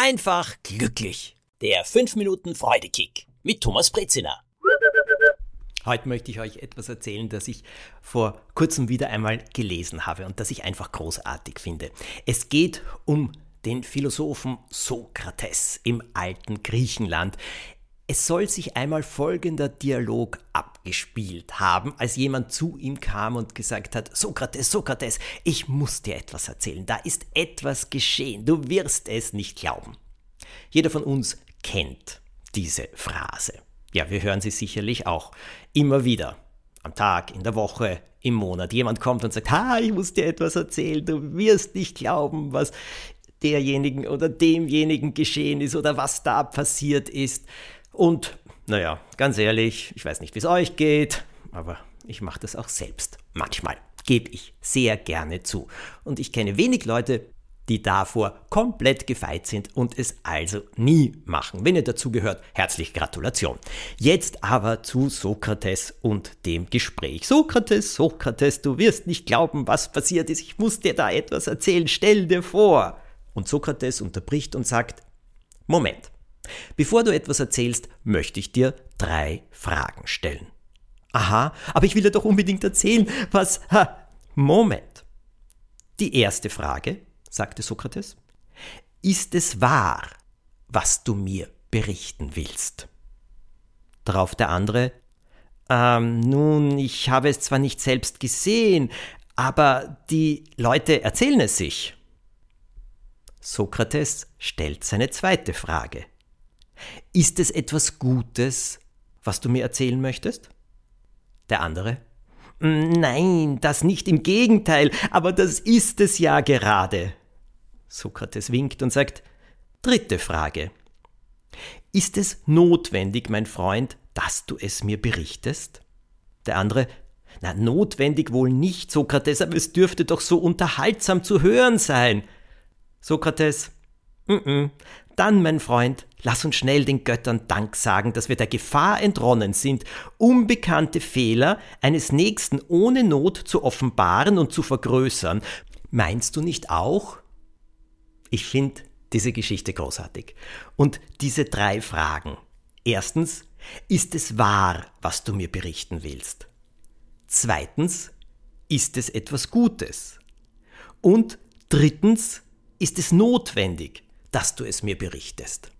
einfach glücklich. Der 5 Minuten Freudekick mit Thomas Brezina. Heute möchte ich euch etwas erzählen, das ich vor kurzem wieder einmal gelesen habe und das ich einfach großartig finde. Es geht um den Philosophen Sokrates im alten Griechenland. Es soll sich einmal folgender Dialog abgespielt haben, als jemand zu ihm kam und gesagt hat, Sokrates, Sokrates, ich muss dir etwas erzählen, da ist etwas geschehen, du wirst es nicht glauben. Jeder von uns kennt diese Phrase. Ja, wir hören sie sicherlich auch immer wieder. Am Tag, in der Woche, im Monat. Jemand kommt und sagt, ha, ich muss dir etwas erzählen, du wirst nicht glauben, was derjenigen oder demjenigen geschehen ist oder was da passiert ist. Und naja, ganz ehrlich, ich weiß nicht, wie es euch geht, aber ich mache das auch selbst. Manchmal gebe ich sehr gerne zu. Und ich kenne wenig Leute, die davor komplett gefeit sind und es also nie machen. Wenn ihr dazu gehört, herzliche Gratulation. Jetzt aber zu Sokrates und dem Gespräch. Sokrates, Sokrates, du wirst nicht glauben, was passiert ist. Ich muss dir da etwas erzählen. Stell dir vor. Und Sokrates unterbricht und sagt, Moment. Bevor du etwas erzählst, möchte ich dir drei Fragen stellen. Aha, aber ich will dir doch unbedingt erzählen, was... Ha, Moment. Die erste Frage, sagte Sokrates, ist es wahr, was du mir berichten willst? Darauf der andere, ähm, nun, ich habe es zwar nicht selbst gesehen, aber die Leute erzählen es sich. Sokrates stellt seine zweite Frage. Ist es etwas Gutes, was du mir erzählen möchtest? Der andere. Nein, das nicht, im Gegenteil, aber das ist es ja gerade. Sokrates winkt und sagt, dritte Frage. Ist es notwendig, mein Freund, dass du es mir berichtest? Der andere, na, notwendig wohl nicht, Sokrates, aber es dürfte doch so unterhaltsam zu hören sein. Sokrates, mm -mm, dann, mein Freund, lass uns schnell den Göttern Dank sagen, dass wir der Gefahr entronnen sind, unbekannte Fehler eines Nächsten ohne Not zu offenbaren und zu vergrößern. Meinst du nicht auch? Ich finde diese Geschichte großartig. Und diese drei Fragen. Erstens, ist es wahr, was du mir berichten willst? Zweitens, ist es etwas Gutes? Und drittens, ist es notwendig, dass du es mir berichtest.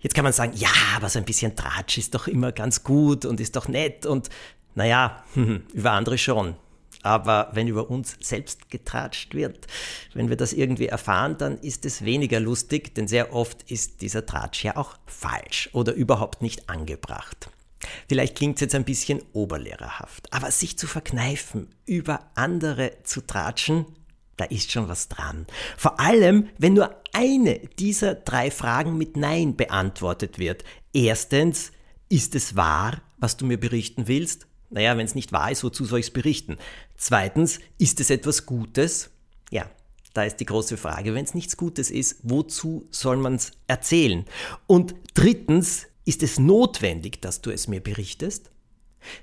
Jetzt kann man sagen, ja, aber so ein bisschen Tratsch ist doch immer ganz gut und ist doch nett und naja, über andere schon. Aber wenn über uns selbst getratscht wird, wenn wir das irgendwie erfahren, dann ist es weniger lustig, denn sehr oft ist dieser Tratsch ja auch falsch oder überhaupt nicht angebracht. Vielleicht klingt es jetzt ein bisschen oberlehrerhaft, aber sich zu verkneifen, über andere zu tratschen, da ist schon was dran. Vor allem, wenn nur eine dieser drei Fragen mit Nein beantwortet wird. Erstens, ist es wahr, was du mir berichten willst? Naja, wenn es nicht wahr ist, wozu soll ich es berichten? Zweitens, ist es etwas Gutes? Ja, da ist die große Frage. Wenn es nichts Gutes ist, wozu soll man es erzählen? Und drittens, ist es notwendig, dass du es mir berichtest?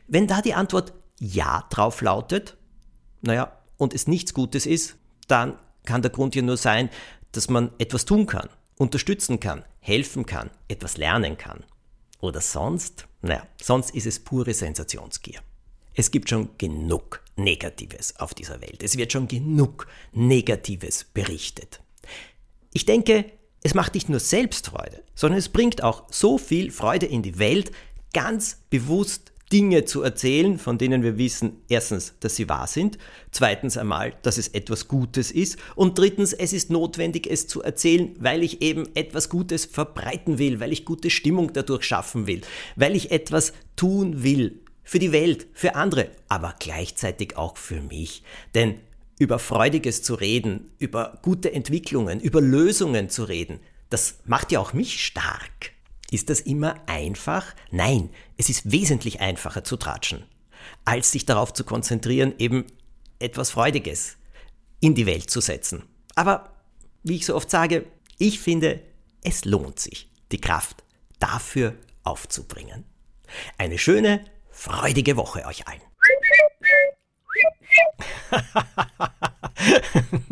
Wenn da die Antwort Ja drauf lautet, naja, und es nichts Gutes ist, dann kann der Grund ja nur sein, dass man etwas tun kann, unterstützen kann, helfen kann, etwas lernen kann. Oder sonst? Naja, sonst ist es pure Sensationsgier. Es gibt schon genug Negatives auf dieser Welt. Es wird schon genug Negatives berichtet. Ich denke, es macht nicht nur Selbstfreude, sondern es bringt auch so viel Freude in die Welt, ganz bewusst Dinge zu erzählen, von denen wir wissen, erstens, dass sie wahr sind, zweitens einmal, dass es etwas Gutes ist und drittens, es ist notwendig, es zu erzählen, weil ich eben etwas Gutes verbreiten will, weil ich gute Stimmung dadurch schaffen will, weil ich etwas tun will für die Welt, für andere, aber gleichzeitig auch für mich. Denn über Freudiges zu reden, über gute Entwicklungen, über Lösungen zu reden, das macht ja auch mich stark. Ist das immer einfach? Nein, es ist wesentlich einfacher zu tratschen, als sich darauf zu konzentrieren, eben etwas Freudiges in die Welt zu setzen. Aber wie ich so oft sage, ich finde, es lohnt sich, die Kraft dafür aufzubringen. Eine schöne, freudige Woche euch allen.